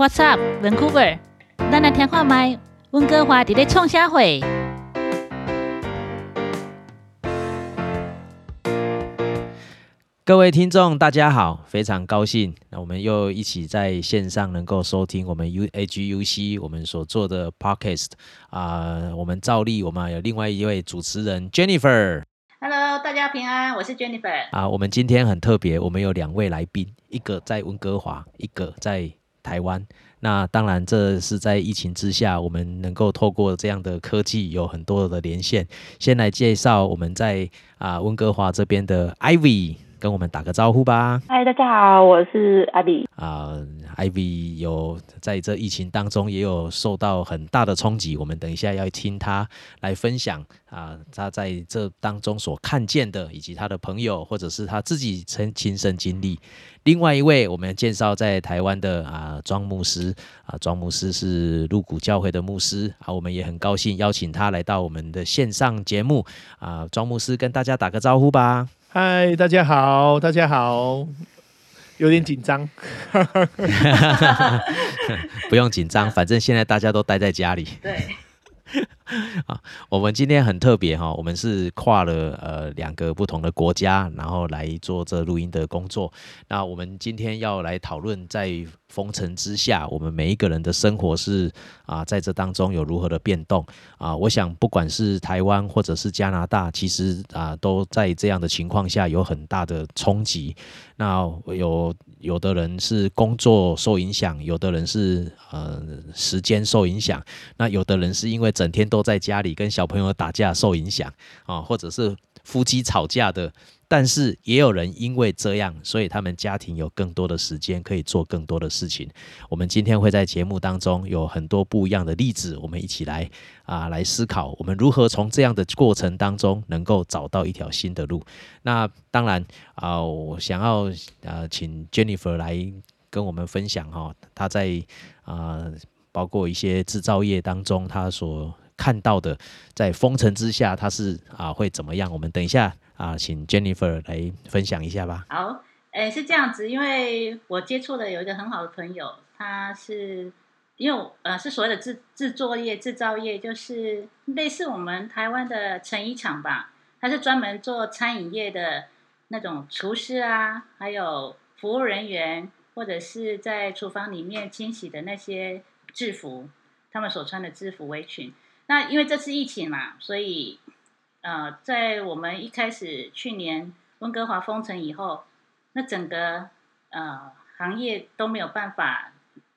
What's up, Vancouver？咱来听看麦，温哥华伫咧创啥会？各位听众，大家好，非常高兴，那我们又一起在线上能够收听我们 U A G U C 我们所做的 Podcast 啊、我们照例我们还有另外一位主持人 Jennifer Hello，大家平安，我是 Jennifer。啊、我们今天很特别，我们有两位来宾，一个在温哥华，一个在台湾。那当然，这是在疫情之下，我们能够透过这样的科技有很多的连线。先来介绍我们在啊、温哥华这边的 Ivy，跟我们打个招呼吧。嗨，大家好，我是阿比。啊、v y 有在这疫情当中也有受到很大的冲击，我们等一下要听他来分享啊、他在这当中所看见的，以及他的朋友或者是他自己曾亲身经历。另外一位，我们介绍在台湾的啊庄牧师啊，庄牧师是鹿谷教会的牧师啊，我们也很高兴邀请他来到我们的线上节目啊，庄牧师跟大家打个招呼吧。嗨，大家好，大家好，有点紧张。不用紧张，反正现在大家都待在家里。对，我们今天很特别哈，我们是跨了呃两个不同的国家，然后来做这录音的工作。那我们今天要来讨论，在封城之下，我们每一个人的生活是啊，在这当中有如何的变动啊？我想，不管是台湾或者是加拿大，其实啊，都在这样的情况下有很大的冲击。那有有的人是工作受影响，有的人是呃时间受影响，那有的人是因为整天都在家里跟小朋友打架受影响啊，或者是夫妻吵架的。但是也有人因为这样，所以他们家庭有更多的时间可以做更多的事情。我们今天会在节目当中有很多不一样的例子，我们一起来啊来思考，我们如何从这样的过程当中能够找到一条新的路。那当然啊、我想要呃请 Jennifer 来跟我们分享哈、她在啊、包括一些制造业当中他所看到的，在封城之下他是啊、会怎么样？我们等一下啊、请 Jennifer 来分享一下吧。好，诶，是这样子，因为我接触的有一个很好的朋友，他是因为呃是所谓的制制作业、制造业，就是类似我们台湾的成衣厂吧，他是专门做餐饮业的那种厨师啊，还有服务人员，或者是在厨房里面清洗的那些制服，他们所穿的制服围裙。那因为这次疫情嘛，所以呃，在我们一开始去年温哥华封城以后，那整个呃行业都没有办法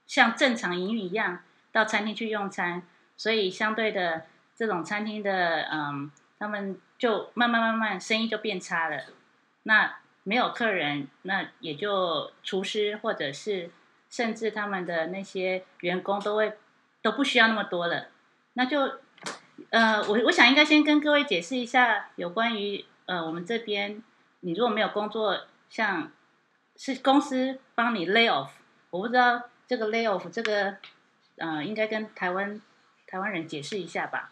像正常营运一样到餐厅去用餐，所以相对的这种餐厅的嗯，他们就慢慢慢慢生意就变差了。那没有客人，那也就厨师或者是甚至他们的那些员工都会都不需要那么多了，那就呃，我我想应该先跟各位解释一下有关于呃我们这边，你如果没有工作，像是公司帮你 lay off，我不知道这个 lay off 这个呃应该跟台湾台湾人解释一下吧。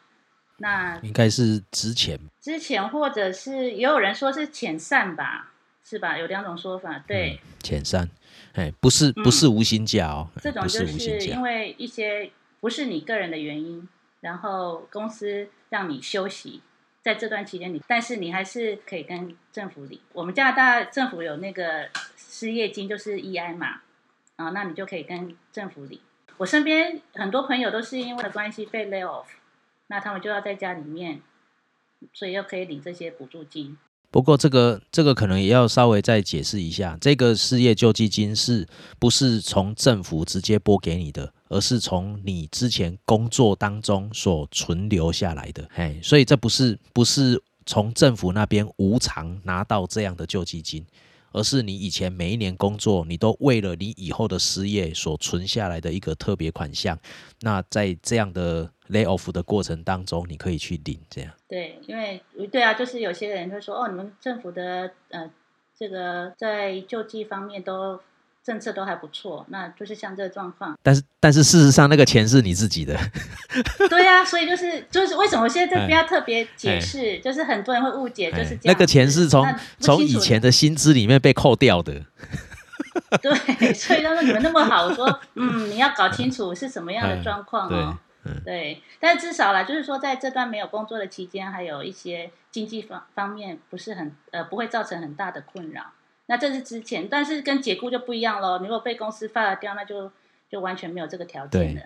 那应该是之前之前或者是也有人说是遣散吧，是吧？有两种说法，对。前三，哎，不是不是无薪假哦，这种就是因，为一些不是你个人的原因，然后公司让你休息，在这段期间你，但是你还是可以跟政府领。我们加拿大政府有那个失业金，就是 EI 嘛，啊，那你就可以跟政府领。我身边很多朋友都是因为的关系被 lay off，那他们就要在家里面，所以又可以领这些补助金。不过这个这个可能也要稍微再解释一下，这个失业救济金是不是从政府直接拨给你的，而是从你之前工作当中所存留下来的，嘿，所以这不是不是从政府那边无偿拿到这样的救济金，而是你以前每一年工作，你都为了你以后的失业所存下来的一个特别款项，那在这样的 lay off 的过程当中，你可以去领这样。对，因为对啊，就是有些人会说，哦，你们政府的呃，这个在救济方面都政策都还不错，那就是像这个状况。但是但是事实上，那个钱是你自己的。对啊，所以就是就是为什么现在这边要特别解释，就是很多人会误解，就是那个钱是从从以前的薪资里面被扣掉的。对，所以他说你们那么好，我说嗯，你要搞清楚是什么样的状况哦。对，但至少啦，就是说在这段没有工作的期间，还有一些经济方方面不是很呃不会造成很大的困扰。那这是之前，但是跟解雇就不一样喽。如果被公司发了掉，那就就完全没有这个条件了。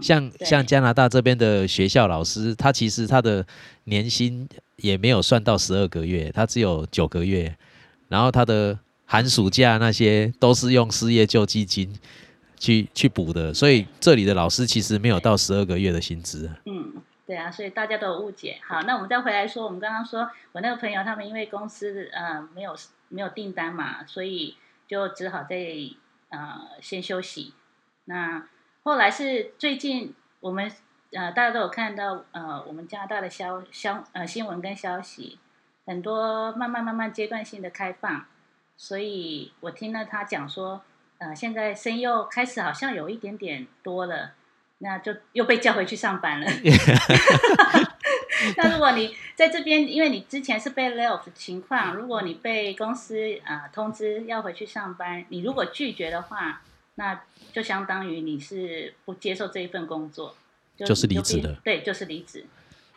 像像加拿大这边的学校老师，他其实他的年薪也没有算到十二个月，他只有九个月，然后他的寒暑假那些都是用失业救济金。去去补的，所以这里的老师其实没有到十二个月的薪资。嗯，对啊，所以大家都有误解。好，那我们再回来说，我们刚刚说我那个朋友，他们因为公司呃没有没有订单嘛，所以就只好在呃先休息。那后来是最近我们呃大家都有看到呃我们加拿大的消消呃新闻跟消息，很多慢慢慢慢阶段性的开放，所以我听了他讲说。呃，现在生又开始好像有一点点多了，那就又被叫回去上班了。那如果你在这边，因为你之前是被 lay off 的情况，如果你被公司啊通知要回去上班，你如果拒绝的话，那就相当于你是不接受这一份工作，就是离职的。对，就是离职。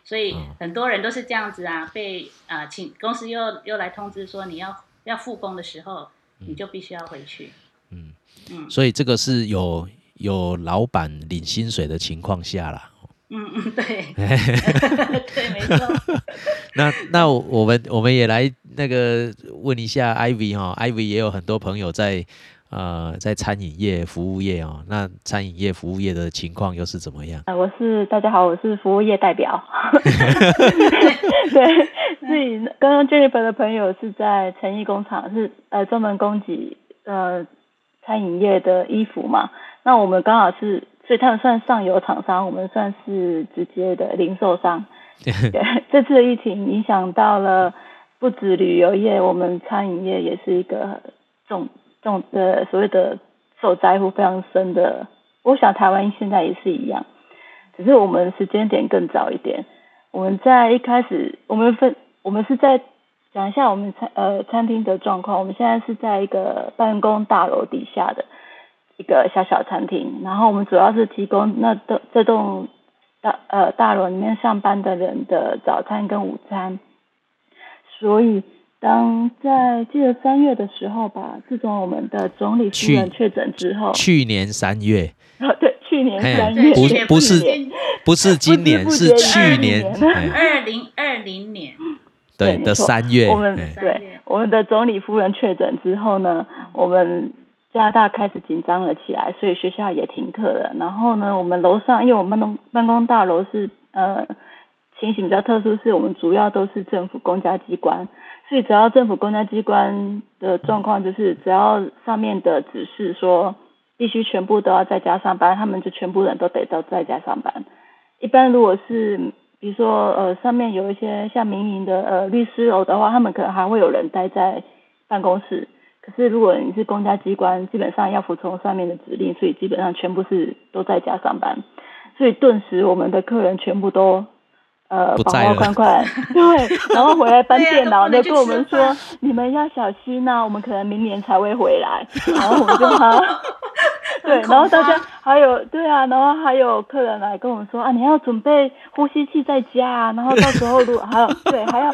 所以很多人都是这样子啊，被啊请公司又又来通知说你要要复工的时候，你就必须要回去。嗯嗯，所以这个是有有老板领薪水的情况下啦。嗯嗯，对，对，没错。那那我们我们也来那个问一下 Ivy 哈，Ivy 也有很多朋友在呃在餐饮业、服务业哦。那餐饮业、服务业的情况又是怎么样？呃，我是大家好，我是服务业代表。对，自己刚刚 Jennifer 的朋友是在成衣工厂，是呃专门供给呃。餐饮业的衣服嘛，那我们刚好是，所以他们算上游厂商，我们算是直接的零售商。对，这次的疫情影响到了不止旅游业，我们餐饮业也是一个重重呃所谓的受灾户非常深的。我想台湾现在也是一样，只是我们时间点更早一点。我们在一开始，我们分，我们是在。讲一下我们餐呃餐厅的状况，我们现在是在一个办公大楼底下的一个小小餐厅，然后我们主要是提供那栋这栋大呃大楼里面上班的人的早餐跟午餐，所以当在记得三月的时候吧，自从我们的总理夫人确诊之后，去年三月，对，去年三月，不不是不是今年，是去年。二零二零年。对的三月，我们对我们的总理夫人确诊之后呢，我们加拿大开始紧张了起来，所以学校也停课了。然后呢，我们楼上，因为我们办公办公大楼是呃情形比较特殊，是我们主要都是政府公家机关，所以只要政府公家机关的状况，就是只要上面的指示说必须全部都要在家上班，他们就全部人都得到在家上班。一般如果是比如说，呃，上面有一些像民营的呃律师楼的话，他们可能还会有人待在办公室。可是如果你是公家机关，基本上要服从上面的指令，所以基本上全部是都在家上班。所以顿时我们的客人全部都呃跑跑快快，对，然后回来搬电脑，就跟我们说，你们要小心呐，我们可能明年才会回来。然后我们就 好。对，然后大家还有对啊，然后还有客人来跟我们说啊，你要准备呼吸器在家啊，然后到时候如果还有对还要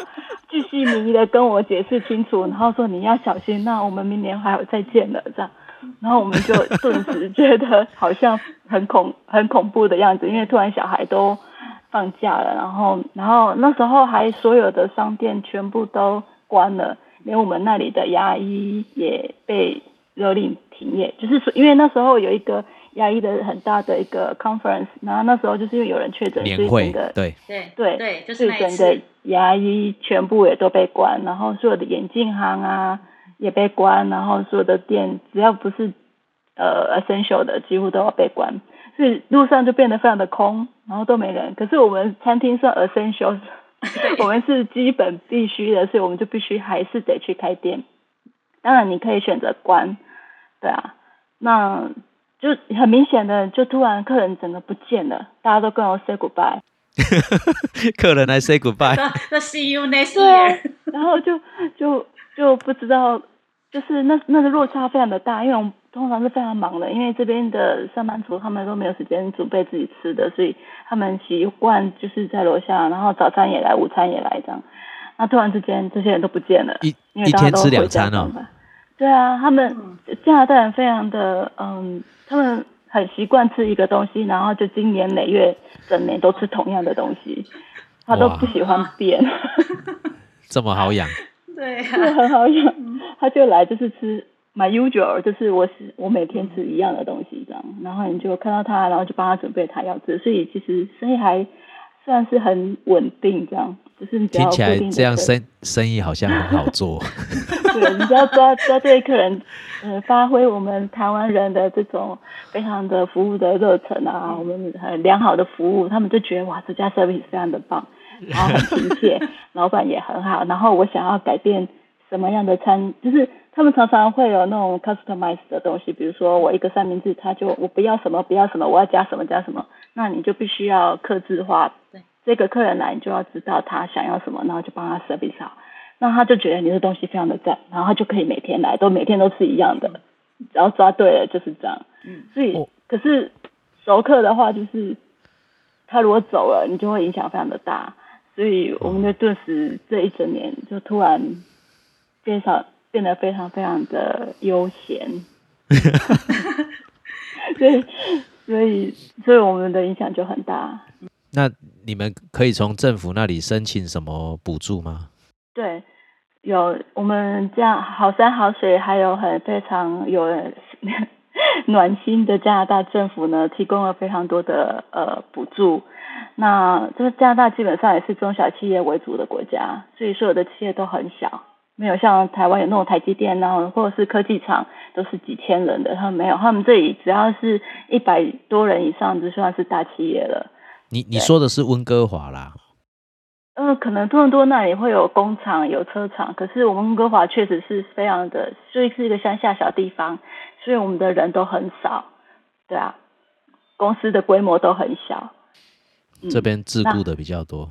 继续迷的跟我解释清楚，然后说你要小心，那我们明年还有再见的这样，然后我们就顿时觉得好像很恐很恐怖的样子，因为突然小孩都放假了，然后然后那时候还所有的商店全部都关了，连我们那里的牙医也被。勒令停业，就是说，因为那时候有一个牙医的很大的一个 conference，然后那时候就是因为有人确诊，所以整个对对对对，就是整个牙医全部也都被关，然后所有的眼镜行啊也被关，然后所有的店只要不是呃 essential 的，几乎都要被关，所以路上就变得非常的空，然后都没人。可是我们餐厅算 essential，我们是基本必须的，所以我们就必须还是得去开店。当然，你可以选择关，对啊，那就很明显的，就突然客人整个不见了，大家都跟我 say goodbye，客人来 say goodbye，那 see you next year，然后就就就不知道就是那那个落差非常的大，因为我们通常是非常忙的，因为这边的上班族他们都没有时间准备自己吃的，所以他们习惯就是在楼下，然后早餐也来，午餐也来这样。那突然之间这些人都不见了，一因为大家都一天吃两餐哦。对啊，他们加拿大人非常的嗯，他们很习惯吃一个东西，然后就今年每月整年都吃同样的东西，他都不喜欢变。这么好养，对这个啊，很好养，他就来就是吃 my usual，就是我是我每天吃一样的东西这样，然后你就看到他，然后就帮他准备他要吃，所以其实生意还算是很稳定这样，就是你听起来这样生生意好像很好做。对，你只要抓抓对客人，呃，发挥我们台湾人的这种非常的服务的热忱啊，我们很良好的服务，他们就觉得哇，这家 service 非常的棒，然后很亲切，老板也很好，然后我想要改变什么样的餐，就是他们常常会有那种 customize 的东西，比如说我一个三明治，他就我不要什么不要什么，我要加什么加什么，那你就必须要克制化，对，这个客人来你就要知道他想要什么，然后就帮他 service 好。那他就觉得你的东西非常的赞，然后他就可以每天来，都每天都吃一样的，只要抓对了就是这样。嗯，所以哦可是熟客的话，就是他如果走了，你就会影响非常的大。所以我们就顿时这一整年就突然变少变得非常非常的悠闲，所以所以所以我们的影响就很大。那你们可以从政府那里申请什么补助吗？对，有我们这样好山好水，还有很非常有 暖心的加拿大政府呢，提供了非常多的呃补助。那这个加拿大基本上也是中小企业为主的国家，所以所有的企业都很小，没有像台湾有那种台积电啊，或者是科技厂都是几千人的，他们没有，他们这里只要是一百多人以上就算是大企业了。你你说的是温哥华啦，呃，可能多伦多那里会有工厂、有车厂，可是我们温哥华确实是非常的，所以是一个乡下小地方，所以我们的人都很少，对啊，公司的规模都很小。嗯这边自那雇的比较多。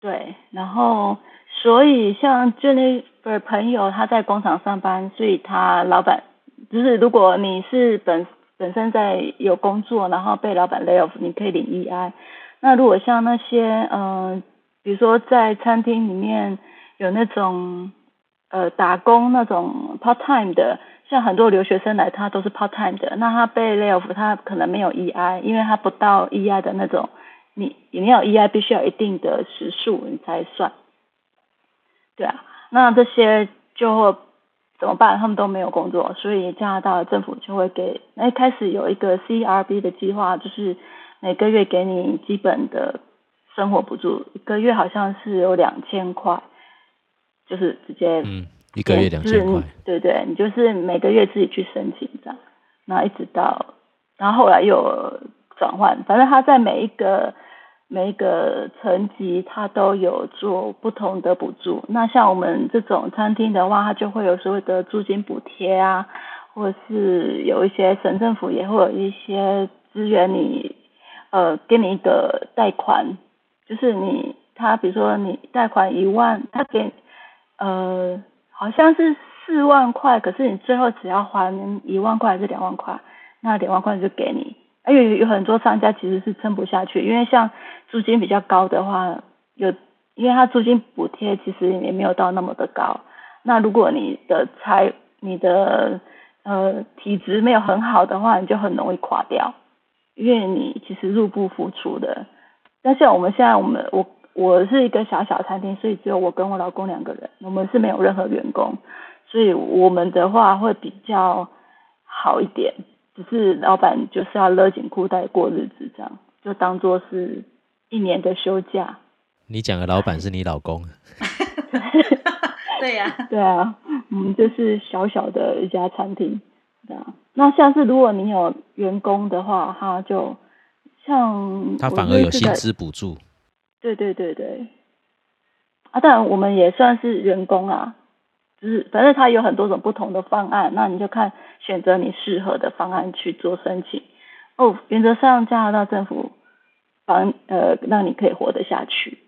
对，然后所以像 Jennifer 朋友他在工厂上班，所以他老板就是如果你是本本身在有工作，然后被老板 lay off，你可以领 EI。那如果像那些呃，比如说在餐厅里面有那种呃打工那种 part time 的，像很多留学生来，他都是 part time 的，那他被 lay off，他可能没有 EI，因为他不到 EI 的那种，你你要 EI 必须要一定的时数你才算，对啊，那这些就会怎么办？他们都没有工作，所以加拿大政府就会给，那一开始有一个 CRB 的计划，就是每个月给你基本的生活补助，一个月好像是有两千块，就是直接嗯，一个月两千块。对对，你就是每个月自己去申请这样，然后一直到，然后后来又有转换，反正他在每一个每一个层级，他都有做不同的补助。那像我们这种餐厅的话，它就会有所谓的租金补贴啊，或者是有一些省政府也会有一些资源你，呃，给你一个贷款，就是你他比如说你贷款一万，他给呃好像是四万块，可是你最后只要还一万块还是两万块，那两万块就给你。因为有很多商家其实是撑不下去，因为像租金比较高的话，有因为它租金补贴其实也没有到那么的高。那如果你的财你的呃体质没有很好的话，你就很容易垮掉，因为你其实入不敷出的。但像我们现在我们我我是一个小小餐厅，所以只有我跟我老公两个人，我们是没有任何员工，所以我们的话会比较好一点。只是老板就是要勒紧裤带过日子，这样就当做是一年的休假。你讲的老板是你老公，对呀、对啊，嗯，就是小小的一家餐厅，对啊。那像是如果你有员工的话，他就像他反而有薪资补助。对对对对，啊，当然我们也算是员工啊，就是反正它有很多种不同的方案，那你就看选择你适合的方案去做申请。哦，原则上加拿大政府帮呃让你可以活得下去。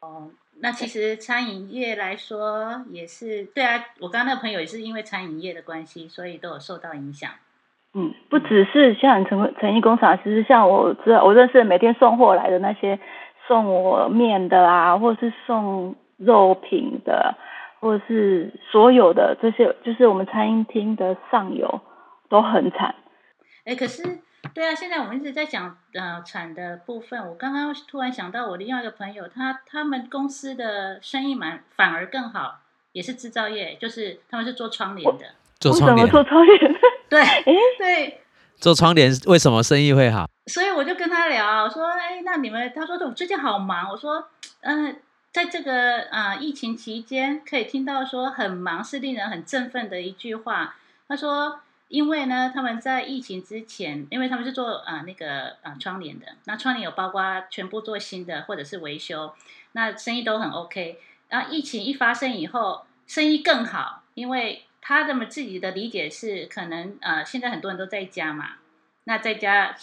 哦那其实餐饮业来说也是对啊，我刚刚那个朋友也是因为餐饮业的关系，所以都有受到影响。嗯，不只是像成成衣工厂，其实像我知道我认识每天送货来的那些送我面的啊，或者是送肉品的，或者是所有的这些，就是我们餐厅的上游都很惨。哎，可是对啊，现在我们一直在讲呃产的部分，我刚刚突然想到我另外一个朋友，他他们公司的生意蛮反而更好，也是制造业，就是他们是做窗帘的。做窗帘，做窗帘，对，对，做窗帘为什么生意会好？所以我就跟他聊，我说，哎，那你们，他说我最近好忙，我说，嗯，在这个啊疫情期间，可以听到说很忙，是令人很振奋的一句话。他说，因为呢，他们在疫情之前，因为他们是做啊那个啊窗帘的，那窗帘有包括全部做新的或者是维修，那生意都很 OK。然后疫情一发生以后，生意更好，因为。他的们自己的理解是，可能呃，现在很多人都在家嘛，那在家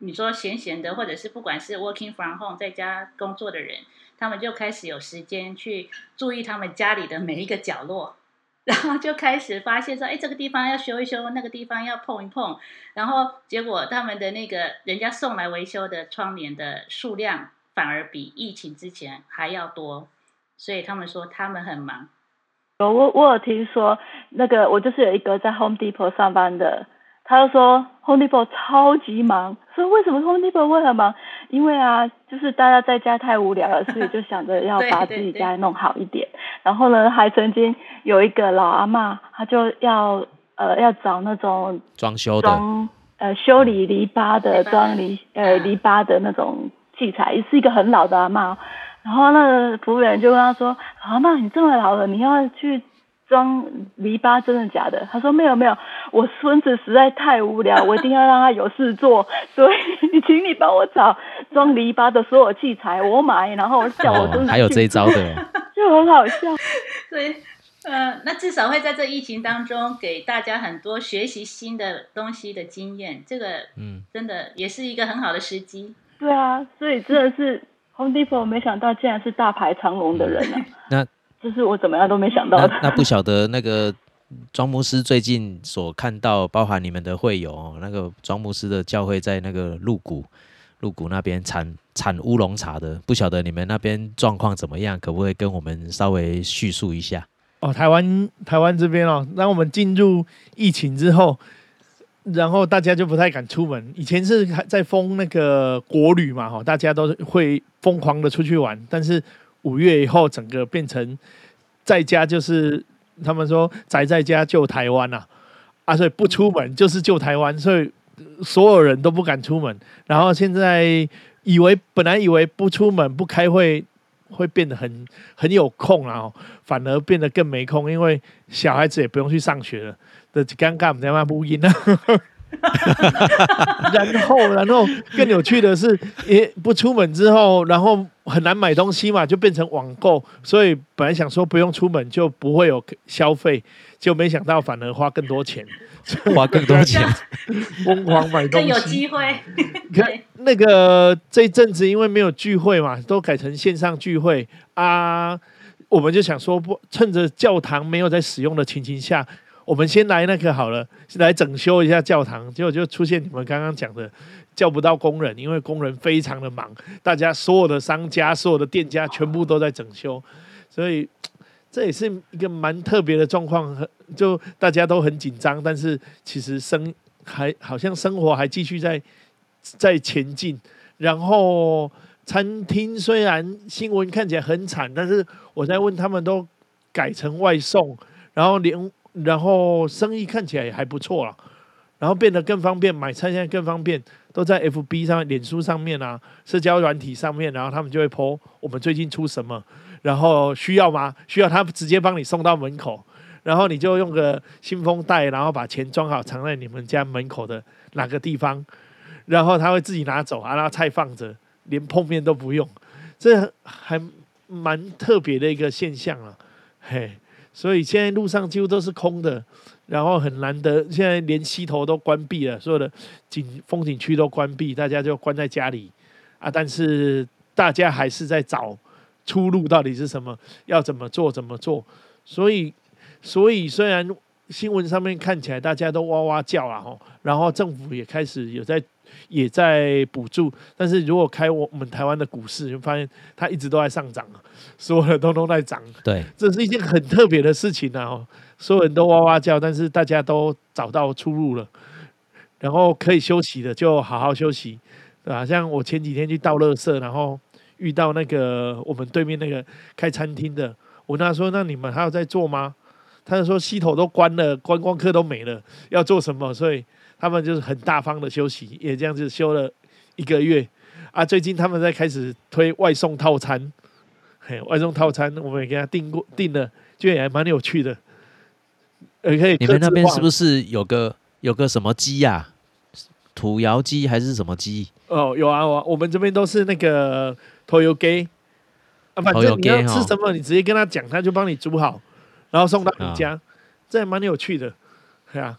你说闲闲的，或者是不管是 working from home 在家工作的人，他们就开始有时间去注意他们家里的每一个角落，然后就开始发现说，哎，这个地方要修一修，那个地方要碰一碰，然后结果他们的那个人家送来维修的窗帘的数量反而比疫情之前还要多，所以他们说他们很忙。我我有听说，那个我就是有一个在 Home Depot 上班的，他就说 Home Depot 超级忙，说为什么 Home Depot 会很忙？因为啊，就是大家在家太无聊了，所以就想着要 把自己家弄好一点。然后呢，还曾经有一个老阿妈，她就要呃要找那种装修的，呃修理篱笆的装篱呃篱笆的那种器材，是一个很老的阿妈。然后那个服务员就跟他说：“阿妈，你这么老了，你要去装篱笆，真的假的？”他说：“没有没有，我孙子实在太无聊，我一定要让他有事做，所以你请你帮我找装篱笆的所有器材，我买，然后叫我孙子还有这一招的，就很好笑。所以，呃，那至少会在这疫情当中给大家很多学习新的东西的经验，这个嗯，真的也是一个很好的时机。对啊，所以真的是。Home Depot 没想到竟然是大排长龙的人啊！那这是我怎么样都没想到的。那不晓得那个庄牧师最近所看到，包含你们的会友，那个庄牧师的教会在那个鹿谷，鹿谷那边产产乌龙茶的，不晓得你们那边状况怎么样？可不可以跟我们稍微叙述一下？哦，台湾台湾这边哦，当我们进入疫情之后。然后大家就不太敢出门。以前是还在封那个国旅嘛，哈，大家都会疯狂的出去玩。但是五月以后，整个变成在家就是他们说宅在家救台湾呐，啊，所以不出门就是救台湾，所以所有人都不敢出门。然后现在以为本来以为不出门不开会会变得很很有空啊，反而变得更没空，因为小孩子也不用去上学了。的尴尬，我们在那录音呢。然后，然后更有趣的是，也不出门之后，然后很难买东西嘛，就变成网购。所以本来想说不用出门就不会有消费，就没想到反而花更多钱，花更多钱，疯狂买东西。有机会。看那个这一阵子因为没有聚会嘛，都改成线上聚会啊，我们就想说不趁着教堂没有在使用的情形下。我们先来那个好了，来整修一下教堂，结果就出现你们刚刚讲的叫不到工人，因为工人非常的忙，大家所有的商家、所有的店家全部都在整修，所以这也是一个蛮特别的状况，就大家都很紧张，但是其实生还好像生活还继续在在前进。然后餐厅虽然新闻看起来很惨，但是我在问他们都改成外送，然后连。然后生意看起来也还不错了，然后变得更方便，买菜现在更方便，都在 FB 上、脸书上面啊，社交软体上面，然后他们就会 po 我们最近出什么，然后需要吗？需要他直接帮你送到门口，然后你就用个信封袋，然后把钱装好，藏在你们家门口的哪个地方，然后他会自己拿走啊，然后菜放着，连碰面都不用，这还蛮特别的一个现象了，嘿。所以现在路上几乎都是空的，然后很难得，现在连溪头都关闭了，所有的景风景区都关闭，大家就关在家里啊。但是大家还是在找出路到底是什么，要怎么做怎么做。所以，所以虽然新闻上面看起来大家都哇哇叫了吼，然后政府也开始有在也在补助，但是如果开我们台湾的股市，就发现它一直都在上涨，所有的通通在涨。对，这是一件很特别的事情啊！哦，所有人都哇哇叫，但是大家都找到出路了，然后可以休息的就好好休息，对吧？像我前几天去倒垃圾，然后遇到那个我们对面那个开餐厅的，我跟他说：“那你们还有在做吗？”他就说：“系统都关了，观光客都没了，要做什么？”所以他们就是很大方的休息，也这样子休了一个月啊。最近他们在开始推外送套餐，嘿，外送套餐我们也给他订过订了，就也还蛮有趣的。呃，可以你们那边是不是？有个有个什么鸡呀、土窑鸡还是什么鸡？哦，有啊，有啊，我们这边都是那个头油鸡啊，反正你要吃什么，你直接跟他讲，他就帮你煮好，然后送到啊你家，这还蛮有趣的，对啊，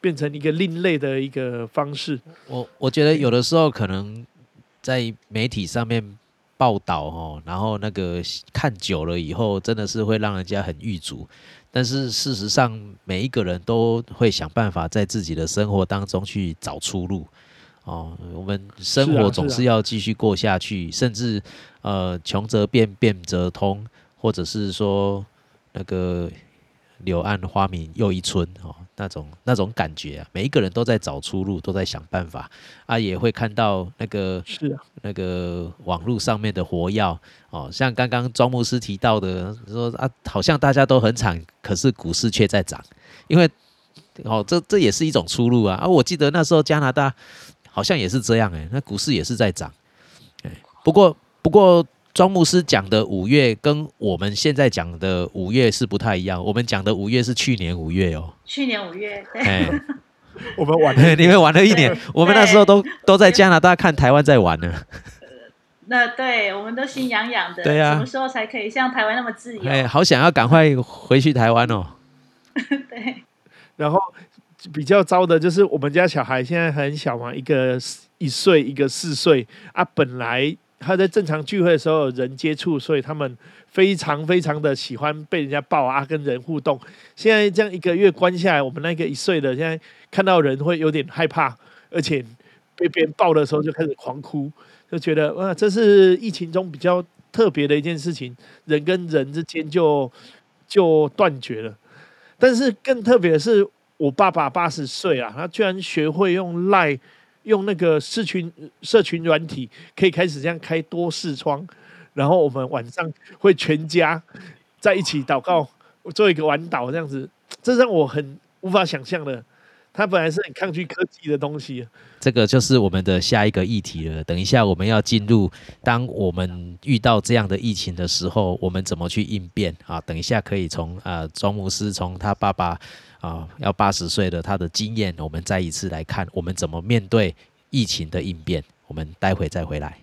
变成一个另类的一个方式。我我觉得有的时候可能在媒体上面报道哦，然后那个看久了以后，真的是会让人家很郁卒。但是事实上，每一个人都会想办法在自己的生活当中去找出路。哦，我们生活总是要继续过下去，甚至呃，穷则变，变则通，或者是说那个柳暗花明又一村哦，那种那种感觉啊，每一个人都在找出路，都在想办法啊，也会看到那个是啊，那个网络上面的活药哦，像刚刚庄牧师提到的，说啊，好像大家都很惨，可是股市却在涨，因为哦，这这也是一种出路啊。啊！我记得那时候加拿大好像也是这样哎、那股市也是在涨，哎，不过不过庄牧师讲的五月跟我们现在讲的五月是不太一样，我们讲的五月是去年五月哦，去年五月，对，哎，我们玩了 你们玩了一年，我们那时候都都在加拿大看台湾在玩呢。那对我们都心痒痒的，对呀什么时候才可以像台湾那么自由？哎，好想要赶快回去台湾哦。对，然后比较糟的就是我们家小孩现在很小嘛，一个一岁，一个四岁啊。本来他在正常聚会的时候人接触，所以他们非常非常的喜欢被人家抱啊，跟人互动。现在这样一个月关下来，我们那个一岁的现在看到人会有点害怕，而且被别人抱的时候就开始狂哭，就觉得哇，这是疫情中比较特别的一件事情，人跟人之间就就断绝了。但是更特别的是，我爸爸八十岁啊，他居然学会用赖，用那个社群社群软体，可以开始这样开多视窗，然后我们晚上会全家在一起祷告，做一个晚祷这样子，这让我很无法想象的。他本来是很抗拒科技的东西，这个就是我们的下一个议题了。等一下我们要进入，当我们遇到这样的疫情的时候，我们怎么去应变啊？等一下可以从呃庄牧师从他爸爸啊要八十岁的他的经验，我们再一次来看我们怎么面对疫情的应变。我们待会再回来。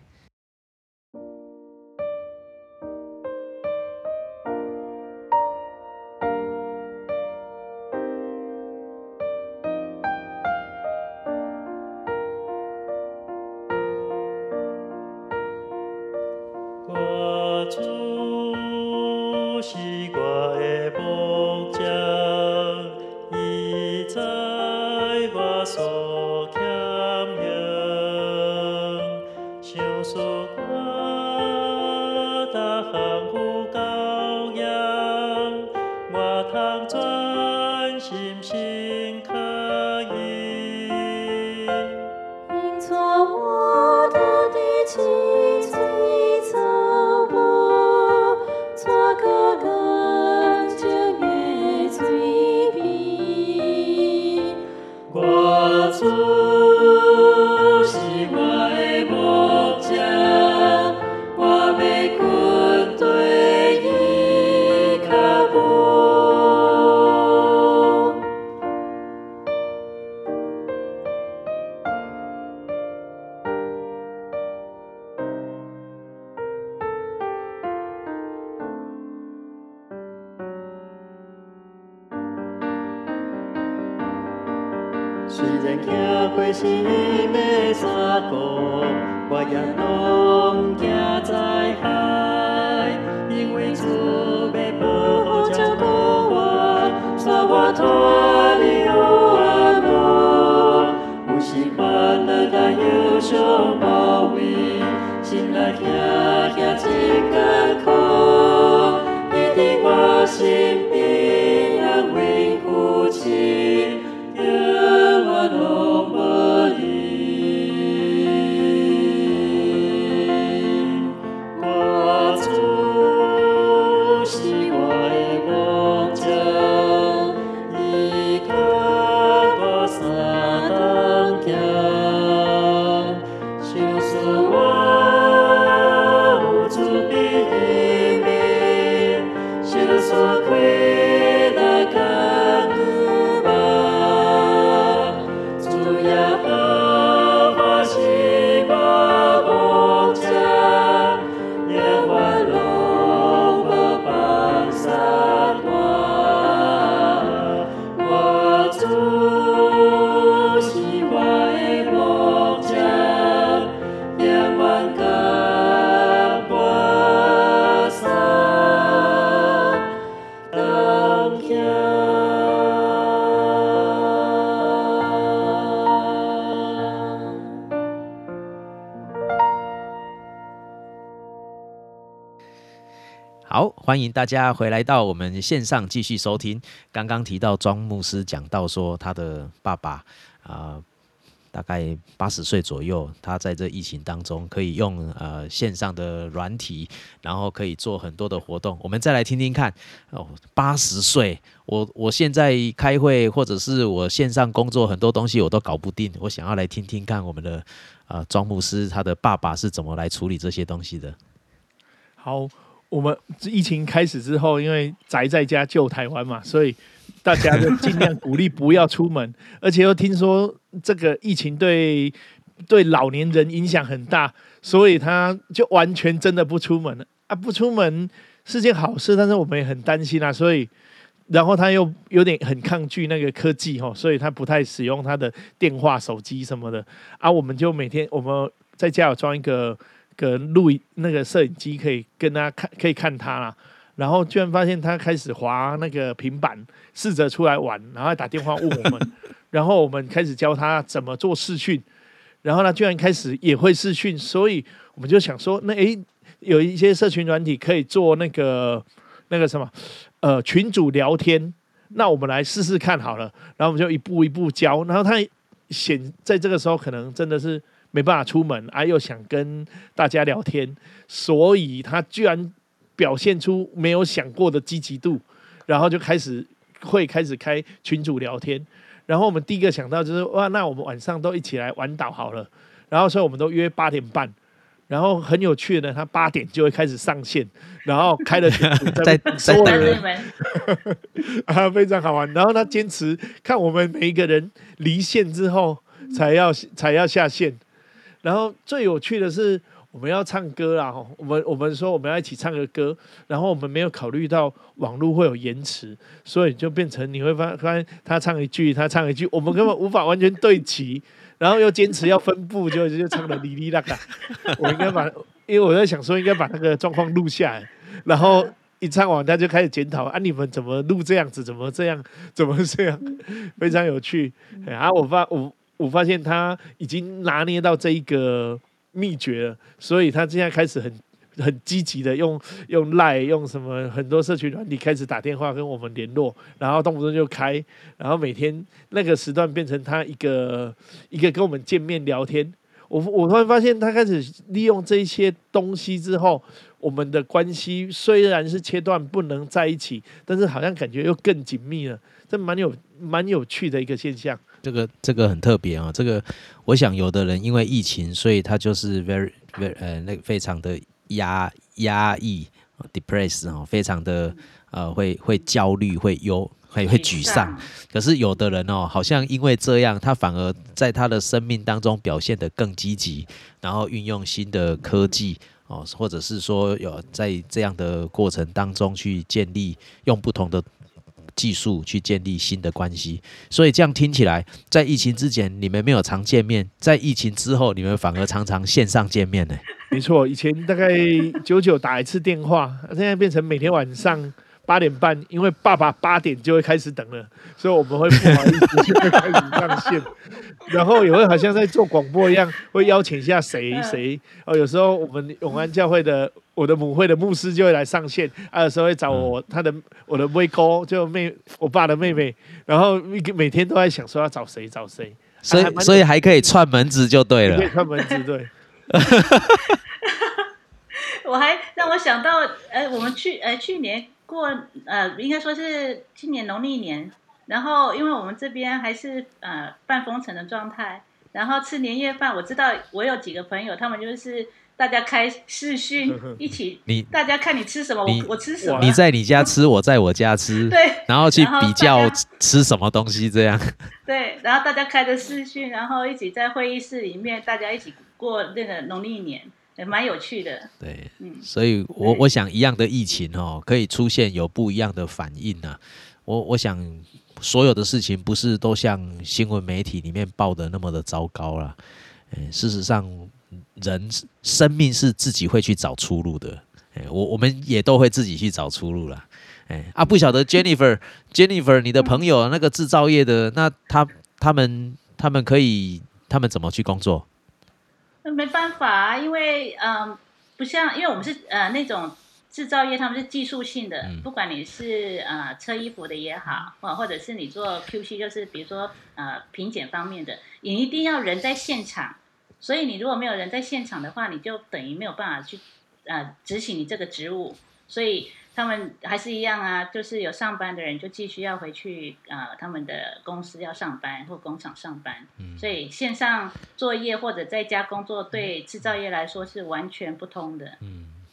欢迎大家回来到我们线上继续收听。刚刚提到庄牧师讲到说，他的爸爸啊、大概八十岁左右，他在这疫情当中可以用呃线上的软体，然后可以做很多的活动。我们再来听听看哦，八十岁，我我现在开会或者是我线上工作，很多东西我都搞不定。我想要来听听看我们的呃庄牧师他的爸爸是怎么来处理这些东西的。好，我们疫情开始之后，因为宅在家救台湾嘛，所以大家就尽量鼓励不要出门，而且又听说这个疫情对对老年人影响很大，所以他就完全真的不出门了啊！不出门是件好事，但是我们也很担心啊，所以。然后他又有点很抗拒那个科技哈，所以他不太使用他的电话、手机什么的啊。我们就每天我们在家有装一个 个录影那个摄影机，可以跟他看，可以看他啦。然后居然发现他开始滑那个平板，试着出来玩，然后还打电话问我们，然后我们开始教他怎么做视讯，然后他居然开始也会视讯，所以我们就想说，那诶有一些社群软体可以做那个那个什么呃群主聊天，那我们来试试看好了，然后我们就一步一步教，然后他显在这个时候可能真的是没办法出门，啊又想跟大家聊天，所以他居然表现出没有想过的积极度，然后就开始会开始开群组聊天，然后我们第一个想到就是哇，那我们晚上都一起来玩岛好了，然后所以我们都约八点半。然后很有趣的，他八点就会开始上线，然后开了群组在 在等人你们，啊，非常好玩。然后他坚持看我们每一个人离线之后才要才要下线。然后最有趣的是，我们要唱歌啦，我们我们说我们要一起唱个歌，然后我们没有考虑到网络会有延迟，所以就变成你会发发现他唱一句，他唱一句，我们根本无法完全对齐，然后又坚持要分布，就就唱的哩哩啦啦。我应该把，因为我在想说应该把那个状况录下来，然后一唱完他就开始检讨啊，你们怎么录这样子，怎么这样，怎么这样，非常有趣。哎然后我发我我发现他已经拿捏到这一个秘诀了，所以他现在开始很。很积极的用用赖用什么很多社群软体开始打电话跟我们联络，然后动不动就开，然后每天那个时段变成他一个一个跟我们见面聊天。我我突然发现他开始利用这些东西之后，我们的关系虽然是切断不能在一起，但是好像感觉又更紧密了，这蛮有蛮有趣的一个现象。这个这个很特别啊、这个我想有的人因为疫情，所以他就是 very very 呃那个非常的压压抑，depressed 哦，非常的呃会会焦虑，会忧，会会沮丧。可是有的人哦，好像因为这样，他反而在他的生命当中表现得更积极，然后运用新的科技哦，或者是说有在这样的过程当中去建立用不同的技术去建立新的关系。所以这样听起来，在疫情之前你们没有常见面，在疫情之后你们反而常常线上见面呢。没错，以前大概久久打一次电话，现在变成每天晚上八点半，因为爸爸八点就会开始等了，所以我们会不好意思就会开始上线，然后也会好像在做广播一样，会邀请一下谁谁哦，有时候我们永安教会的我的母会的牧师就会来上线，啊，有时候会找我他的我的妹哥，就妹我爸的妹妹，然后每每天都在想说要找谁找谁，所以所以还可以串门子就对了可以。串门子对。我还让我想到，呃，我们去呃去年过呃，应该说是今年农历年，然后因为我们这边还是呃半封城的状态，然后吃年夜饭，我知道我有几个朋友，他们就是大家开视讯 一起，你大家看你吃什么，我我吃什么，你在你家吃，我在我家吃，对。然后去比较吃什么东西，这样。对，然后大家开着视讯，然后一起在会议室里面，大家一起过那个农历年，也蛮有趣的。对，嗯，所以我我想一样的疫情哦，可以出现有不一样的反应啊。我我想所有的事情不是都像新闻媒体里面报的那么的糟糕啦。嗯，事实上，人生命是自己会去找出路的。哎，我我们也都会自己去找出路啦。哎啊，不晓得 Jennifer Jennifer 你的朋友那个制造业的，那他他们他们可以他们怎么去工作？那没办法啊，因为嗯，不像，因为我们是呃那种制造业，他们是技术性的，嗯不管你是呃车衣服的也好，或或者是你做 QC，就是比如说呃品检方面的，你一定要人在现场。所以你如果没有人在现场的话，你就等于没有办法去呃执行你这个职务。所以他们还是一样啊，就是有上班的人就继续要回去呃他们的公司要上班或工厂上班。所以线上作业或者在家工作对制造业来说是完全不通的。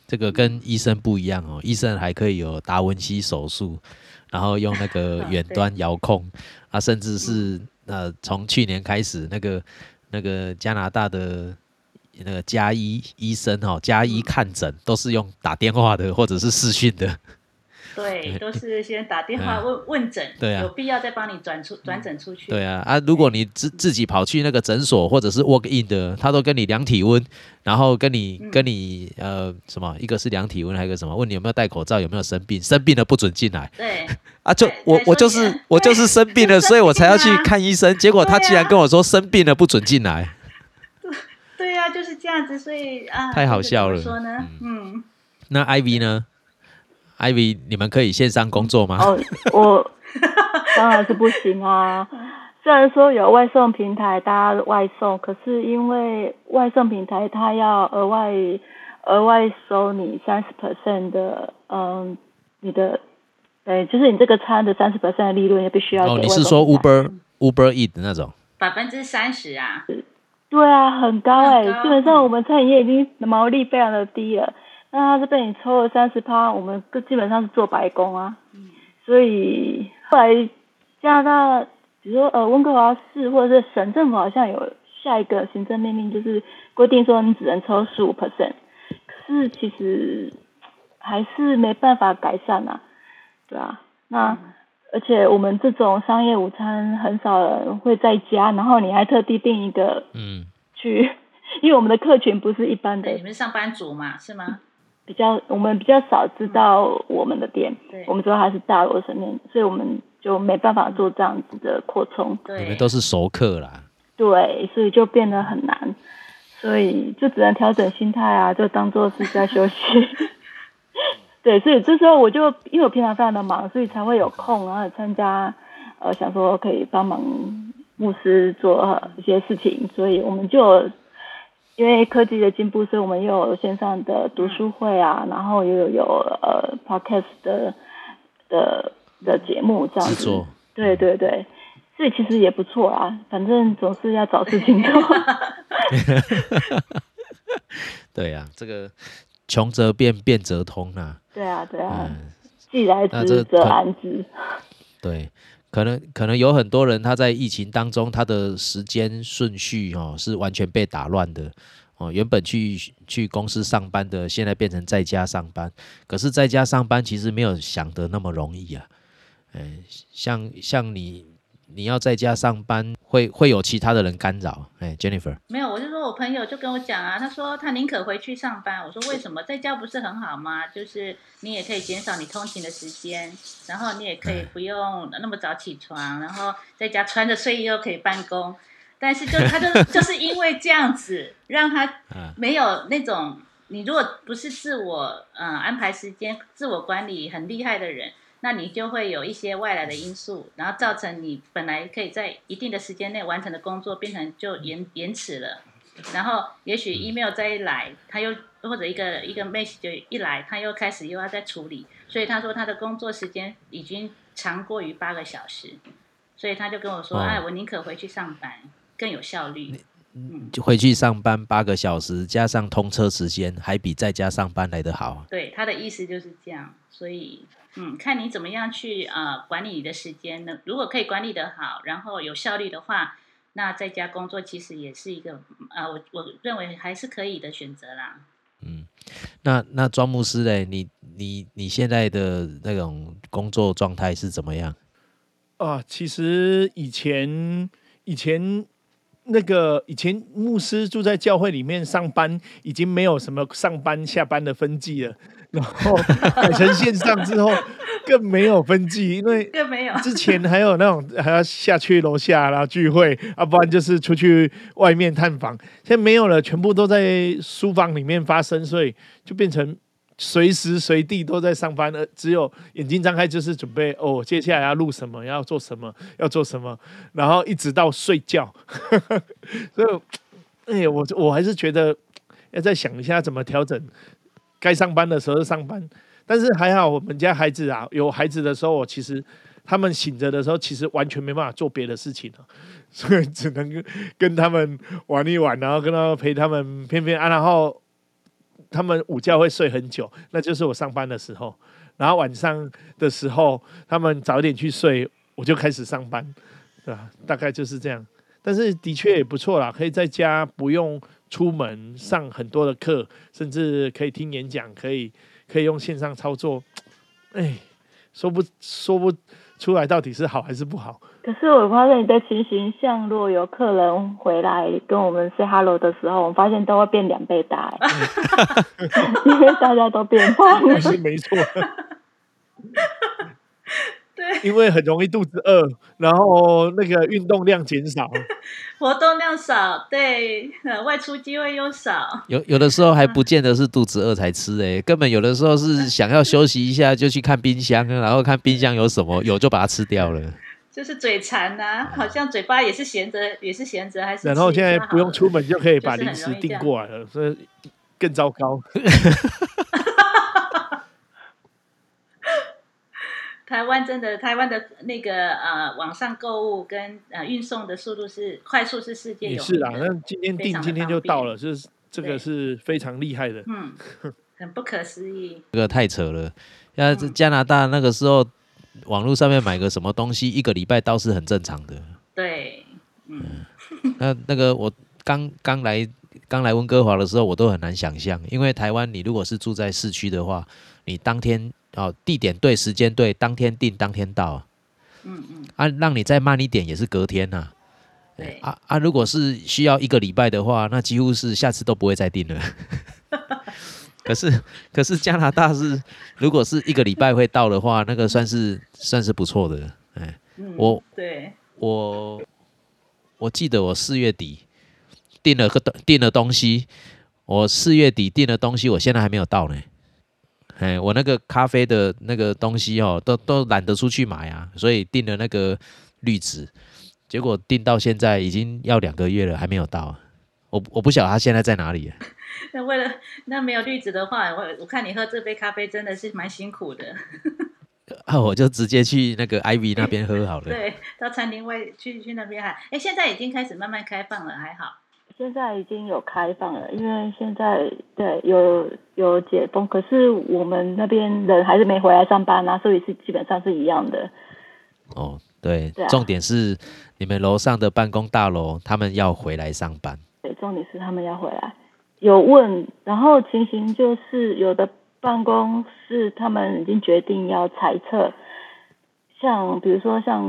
这个跟医生不一样哦，医生还可以有达文西手术，然后用那个 远端遥控啊，甚至是呃，从去年开始，那个那个加拿大的那个加医医生哦，加医看诊都是用打电话的或者是视讯的，对，都是先打电话问问诊，对啊。有必要再帮你转出转诊出去。对啊。啊，如果你自自己跑去那个诊所或者是 walk in 的，他都跟你量体温，然后跟你嗯。跟你呃什么，一个是量体温，还有一个什么，问你有没有戴口罩，有没有生病，生病了不准进来。对。啊，就我我就是我就是生病了，所以我才要去看医生。结果他竟然跟我说生病了不准进来，就是这样子，所以啊，太好笑了说呢？嗯，那 Ivy 呢？Ivy，你们可以线上工作吗？哦，我 当然是不行啊。虽然说有外送平台，大家外送，可是因为外送平台它要额外额外收你三十 percent 的，嗯，你的，对，就是你这个餐的三十 percent 的利润，也必须要哦，你是说 Uber Uber Eat 的那种？百分之三十啊，对啊，很高哎、基本上我们餐饮业已经毛利非常的低了，那他是被你抽了三十趴，我们ก็基本上是做白工啊。所以后来加拿大，比如说呃温哥华市或者是省政府好像有下一个行政命令，就是规定说你只能抽十五 percent，可是其实还是没办法改善啊，对啊，那。而且我们这种商业午餐很少人会在家，然后你还特地订一个嗯，去，因为我们的客群不是一般，的你，们上班族嘛，是吗？比较我们比较少知道我们的店，对我们主要还是大楼层面，所以我们就没办法做这样子的扩充，对，你们都是熟客啦。对，所以就变得很难，所以就只能调整心态啊，就当做是在休息。对，所以这时候我就因为我平常非常的忙，所以才会有空，然后参加，呃，想说可以帮忙牧师做一些事情，所以我们就因为科技的进步，所以我们又有线上的读书会啊，然后又有有呃 podcast 的的的节目这样子对对对，所以其实也不错啊，反正总是要找事情做。对呀、这个穷则变，变则通啊。对啊对啊，嗯，既来之则可安之。对，可能可能有很多人他在疫情当中，他的时间顺序哦是完全被打乱的哦。原本去去公司上班的，现在变成在家上班。可是在家上班其实没有想的那么容易啊。哎，像像你你要在家上班，会会有其他的人干扰。哎，Jennifer，没有，我就说我朋友就跟我讲啊，他说他宁可回去上班。我说为什么？在家不是很好吗？就是你也可以减少你通勤的时间，然后你也可以不用那么早起床，然后在家穿着睡衣又可以办公。但是就他就 就是因为这样子，让他啊，没有那种你如果不是自我呃安排时间、自我管理很厉害的人，那你就会有一些外来的因素，然后造成你本来可以在一定的时间内完成的工作变成就延延迟了。然后也许 email 再一来，他又或者一个一个 message 就一来，他又开始又要再处理，所以他说他的工作时间已经长过于八个小时，所以他就跟我说，哦哎，我宁可回去上班，更有效率。就回去上班八个小时，加上通车时间，还比在家上班来得好。对，他的意思就是这样，所以嗯，看你怎么样去呃管理你的时间呢？如果可以管理得好，然后有效率的话，那在家工作其实也是一个呃，我我认为还是可以的选择啦。嗯那那庄牧师嘞，你你你现在的那种工作状态是怎么样？啊，其实以前以前那个以前牧师住在教会里面上班，已经没有什么上班下班的分际了。然后改成线上之后，更没有分际，因为更没有，之前还有那种还要下去楼下然后聚会，啊、不然就是出去外面探访。现在没有了，全部都在书房里面发生，所以就变成随时随地都在上班，呃，只有眼睛张开就是准备哦，接下来要录什么，要做什么，要做什么，然后一直到睡觉。所以，哎，我我还是觉得要再想一下怎么调整，该上班的时候上班。但是还好，我们家孩子啊，有孩子的时候，我其实他们醒着的时候，其实完全没办法做别的事情了，所以只能跟跟他们玩一玩，然后跟他们陪他们偏偏啊，然后他们午觉会睡很久，那就是我上班的时候。然后晚上的时候，他们早一点去睡，我就开始上班，对吧？大概就是这样。但是的确也不错啦，可以在家不用出门上很多的课，甚至可以听演讲，可以可以用线上操作。哎，说不说不出来到底是好还是不好。可是我发现你的情形，像如果有客人回来跟我们 say hello 的时候，我们发现都会变两倍大，哎 因为大家都变胖了。是没错，对，因为很容易肚子饿，然后那个运动量减少。活动量少，对，呃外出机会又少，有有的时候还不见得是肚子饿才吃诶、根本有的时候是想要休息一下就去看冰箱，然后看冰箱有什么，有就把它吃掉了。就是嘴馋呐、好像嘴巴也是闲着，也是闲着，还是然后现在不用出门就可以把零食订过来了，所以更糟糕。台湾真的，台湾的那个呃网上购物跟呃运送的速度是快速，是世界有也是啦，那今天非常的订今天就到了，就是这个是非常厉害的。嗯，很不可思议。这个太扯了。要是加拿大那个时候，网络上面买个什么东西，一个礼拜倒是很正常的。对，嗯，那那个我刚刚来刚来温哥华的时候，我都很难想象，因为台湾你如果是住在市区的话，你当天哦地点对时间对，当天订当天到啊，嗯嗯，啊让你再慢一点也是隔天呐、对，啊啊，如果是需要一个礼拜的话，那几乎是下次都不会再订了。可是可是加拿大是，如果是一个礼拜会到的话，那个算是算是不错的。哎，嗯我对，我我记得我四月底订了个订了东西，我四月底订了东西，我现在还没有到呢。哎，我那个咖啡的那个东西哦，都都懒得出去买啊，所以订了那个绿植，结果订到现在已经要两个月了，还没有到啊。我我不晓得他现在在哪里。那为了那没有绿植的话，我我看你喝这杯咖啡真的是蛮辛苦的。啊，我就直接去那个 Ivy 那边喝好了。对，到餐厅外去去那边还，哎，现在已经开始慢慢开放了，还好。现在已经有开放了，因为现在对有有解封，可是我们那边人还是没回来上班啊，所以是基本上是一样的。哦，对，对啊重点是你们楼上的办公大楼，他们要回来上班。对，重点是他们要回来，有问，然后情形就是有的办公室他们已经决定要裁撤，像比如说像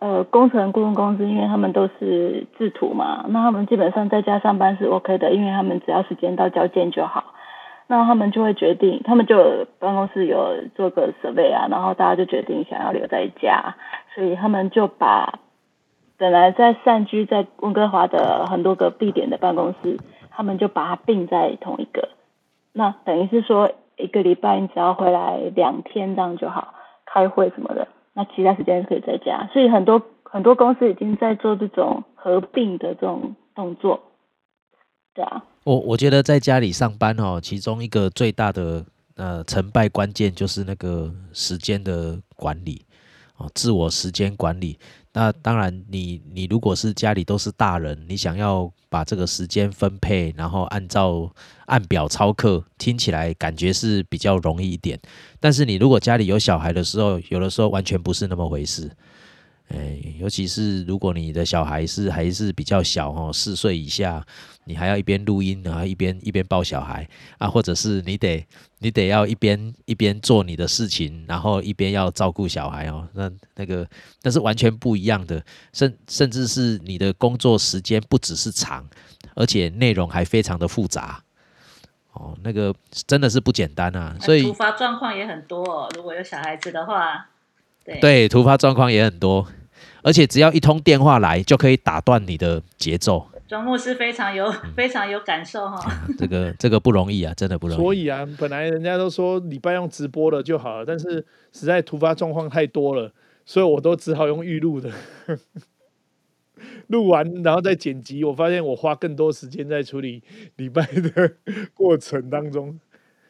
呃工程顾问公司，因为他们都是制图嘛，那他们基本上在家上班是 OK 的，因为他们只要时间到交件就好。那他们就会决定，他们就办公室有做个 survey 啊，然后大家就决定想要留在家，所以他们就把本来在散居在温哥华的很多个地点的办公室，他们就把它并在同一个。那等于是说，一个礼拜你只要回来两天这样就好，开会什么的，那其他时间可以在家。所以很多很多公司已经在做这种合并的这种动作，对啊。我我觉得在家里上班哦，其中一个最大的呃成败关键就是那个时间的管理哦，自我时间管理。那当然你，你如果是家里都是大人，你想要把这个时间分配，然后按照按表操课，听起来感觉是比较容易一点。但是你如果家里有小孩的时候，有的时候完全不是那么回事。哎，尤其是如果你的小孩是还是比较小哦，四岁以下，你还要一边录音，然后一边一边抱小孩啊，或者是你得你得要一边一边做你的事情，然后一边要照顾小孩哦，那那个那是完全不一样的，甚甚至是你的工作时间不只是长，而且内容还非常的复杂哦，那个真的是不简单啊，所以突发状况也很多、哦。如果有小孩子的话，对。对突发状况也很多。而且只要一通电话来，就可以打断你的节奏。庄牧师非常有、嗯非常有感受哈、这个这个不容易啊，真的不容易。所以啊，本来人家都说礼拜用直播了就好了，但是实在突发状况太多了，所以我都只好用预录的。录完然后再剪辑，我发现我花更多时间在处理礼拜的过程当中，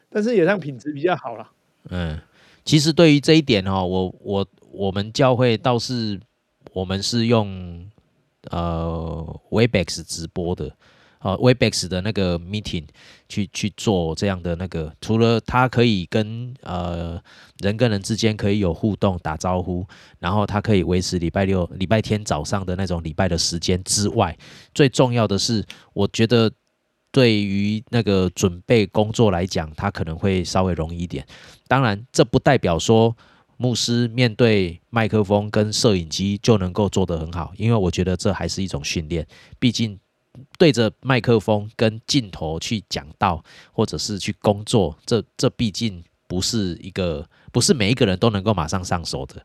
但是也让品质比较好了。嗯，其实对于这一点哦，我我我们教会倒是我们是用呃 Webex 直播的，呃 Webex 的那个 meeting 去去做这样的那个，除了它可以跟呃人跟人之间可以有互动打招呼，然后它可以维持礼拜六、礼拜天早上的那种礼拜的时间之外，最重要的是，我觉得对于那个准备工作来讲，它可能会稍微容易一点。当然，这不代表说牧师面对麦克风跟摄影机就能够做得很好，因为我觉得这还是一种训练。毕竟对着麦克风跟镜头去讲道，或者是去工作，这这毕竟不是一个不是每一个人都能够马上上手的。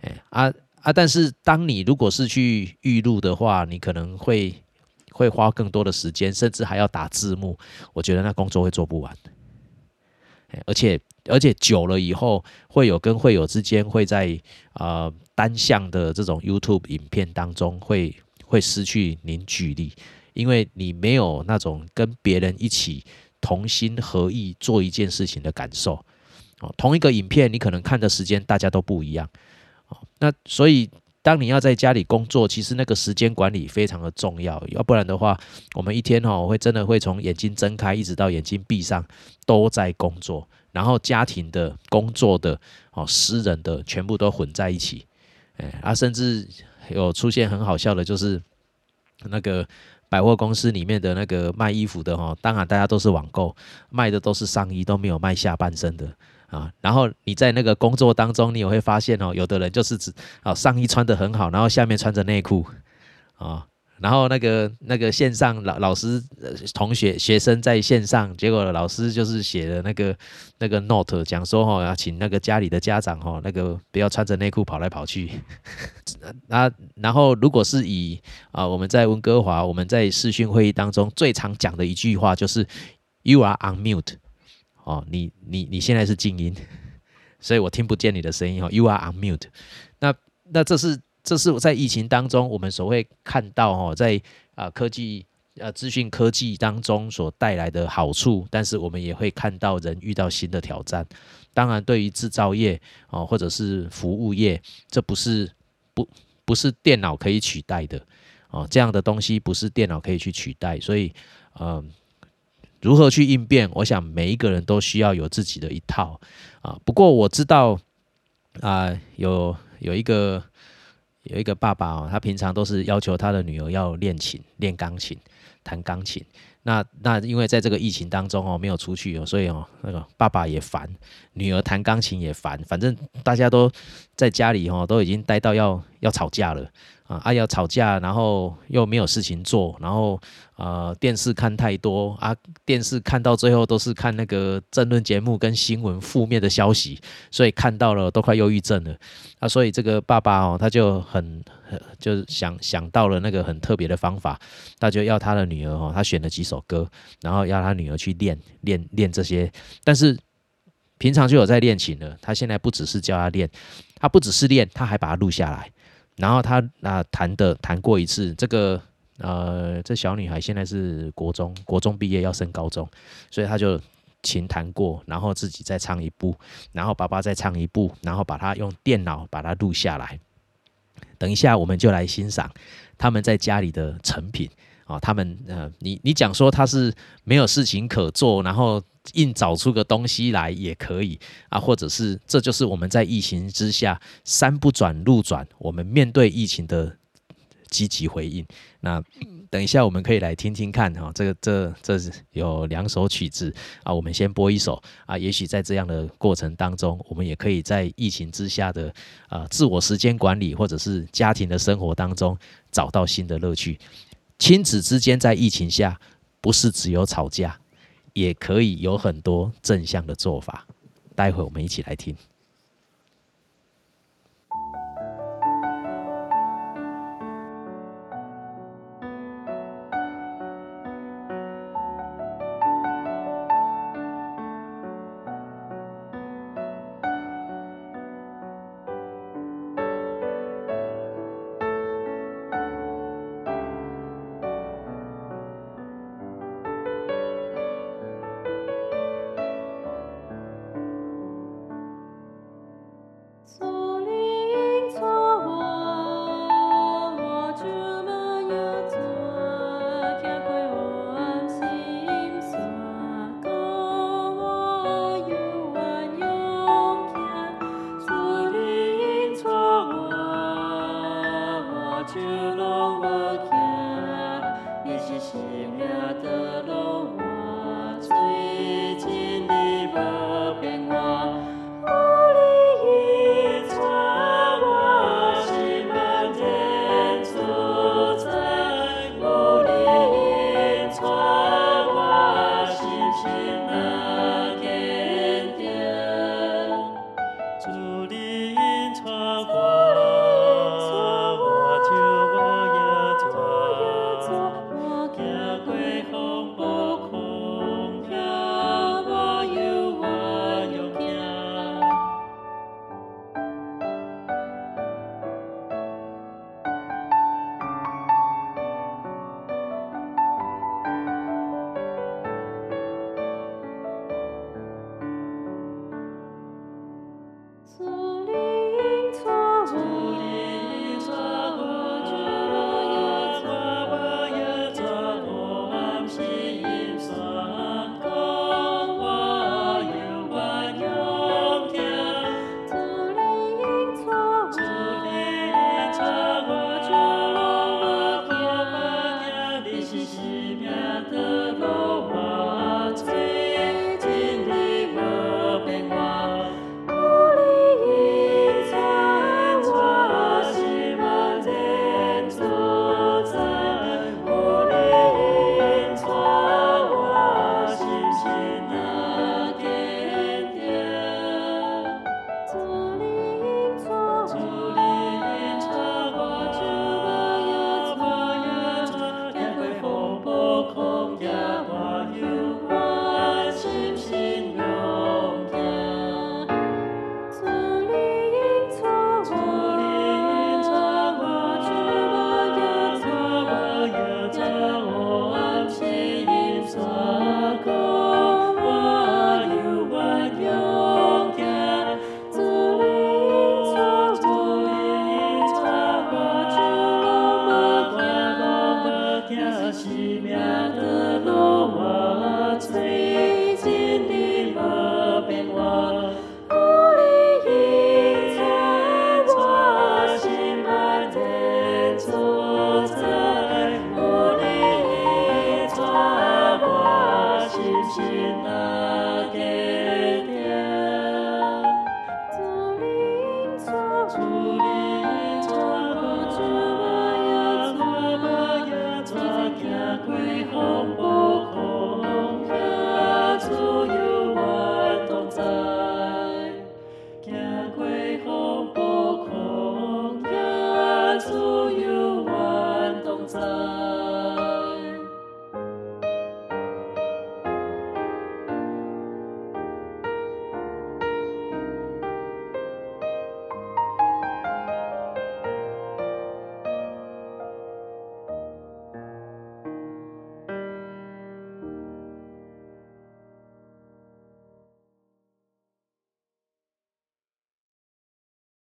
哎啊啊！但是当你如果是去预录的话，你可能会会花更多的时间，甚至还要打字幕。我觉得那工作会做不完。而且而且久了以后，会有跟会友之间会在呃单向的这种 YouTube 影片当中会会失去凝聚力，因为你没有那种跟别人一起同心合意做一件事情的感受。哦，同一个影片你可能看的时间大家都不一样。哦，那所以当你要在家里工作，其实那个时间管理非常的重要，要不然的话，我们一天哦会真的会从眼睛睁开一直到眼睛闭上都在工作，然后家庭的、工作的、哦私人的全部都混在一起，哎啊，甚至有出现很好笑的，就是那个百货公司里面的那个卖衣服的哈、当然大家都是网购，卖的都是上衣，都没有卖下半身的。啊，然后你在那个工作当中，你也会发现哦，有的人就是只啊上衣穿得很好，然后下面穿着内裤啊，然后那个那个线上老老师、呃、同学学生在线上，结果老师就是写了那个那个 note 讲说哦，要请那个家里的家长哦，那个不要穿着内裤跑来跑去。那然后如果是以啊我们在温哥华，我们在视讯会议当中最常讲的一句话就是 “You are on mute”。哦，你你你现在是静音，所以我听不见你的声音哦。You are on mute 那。那这是这是在疫情当中我们所会看到哦，在啊、科技呃资讯科技当中所带来的好处，但是我们也会看到人遇到新的挑战。当然，对于制造业哦或者是服务业，这不是不不是电脑可以取代的哦，这样的东西不是电脑可以去取代，所以嗯。如何去应变？我想每一个人都需要有自己的一套啊。不过我知道啊、有有一个有一个爸爸哦，他平常都是要求他的女儿要练琴、练钢琴。弹钢琴。那那因为在这个疫情当中哦，没有出去哦，所以哦，那个爸爸也烦，女儿弹钢琴也烦，反正大家都在家里哦，都已经待到要要吵架了啊！啊，要吵架，然后又没有事情做，然后呃，电视看太多啊，电视看到最后都是看那个争论节目跟新闻负面的消息，所以看到了都快忧郁症了啊！所以这个爸爸哦，他就很 就是想想到了那个很特别的方法，他就要他的女儿哦，他选了几首歌，然后要他女儿去练练练这些，但是平常就有在练琴了，他现在不只是教他练，他不只是练，他还把它录下来，然后他啊弹的弹过一次，这个呃这小女孩现在是国中，国中毕业要升高中，所以他就琴弹过，然后自己再唱一部，然后爸爸再唱一部，然后把它用电脑把它录下来。等一下，我们就来欣赏他们在家里的成品啊、他们呃，你你讲说他是没有事情可做，然后硬找出个东西来也可以啊，或者是这就是我们在疫情之下山不转路转，我们面对疫情的积极回应。那等一下我们可以来听听看哈、这个这这是有两首曲子啊，我们先播一首啊，也许在这样的过程当中，我们也可以在疫情之下的啊自我时间管理或者是家庭的生活当中找到新的乐趣。亲子之间在疫情下不是只有吵架，也可以有很多正向的做法。待会我们一起来听。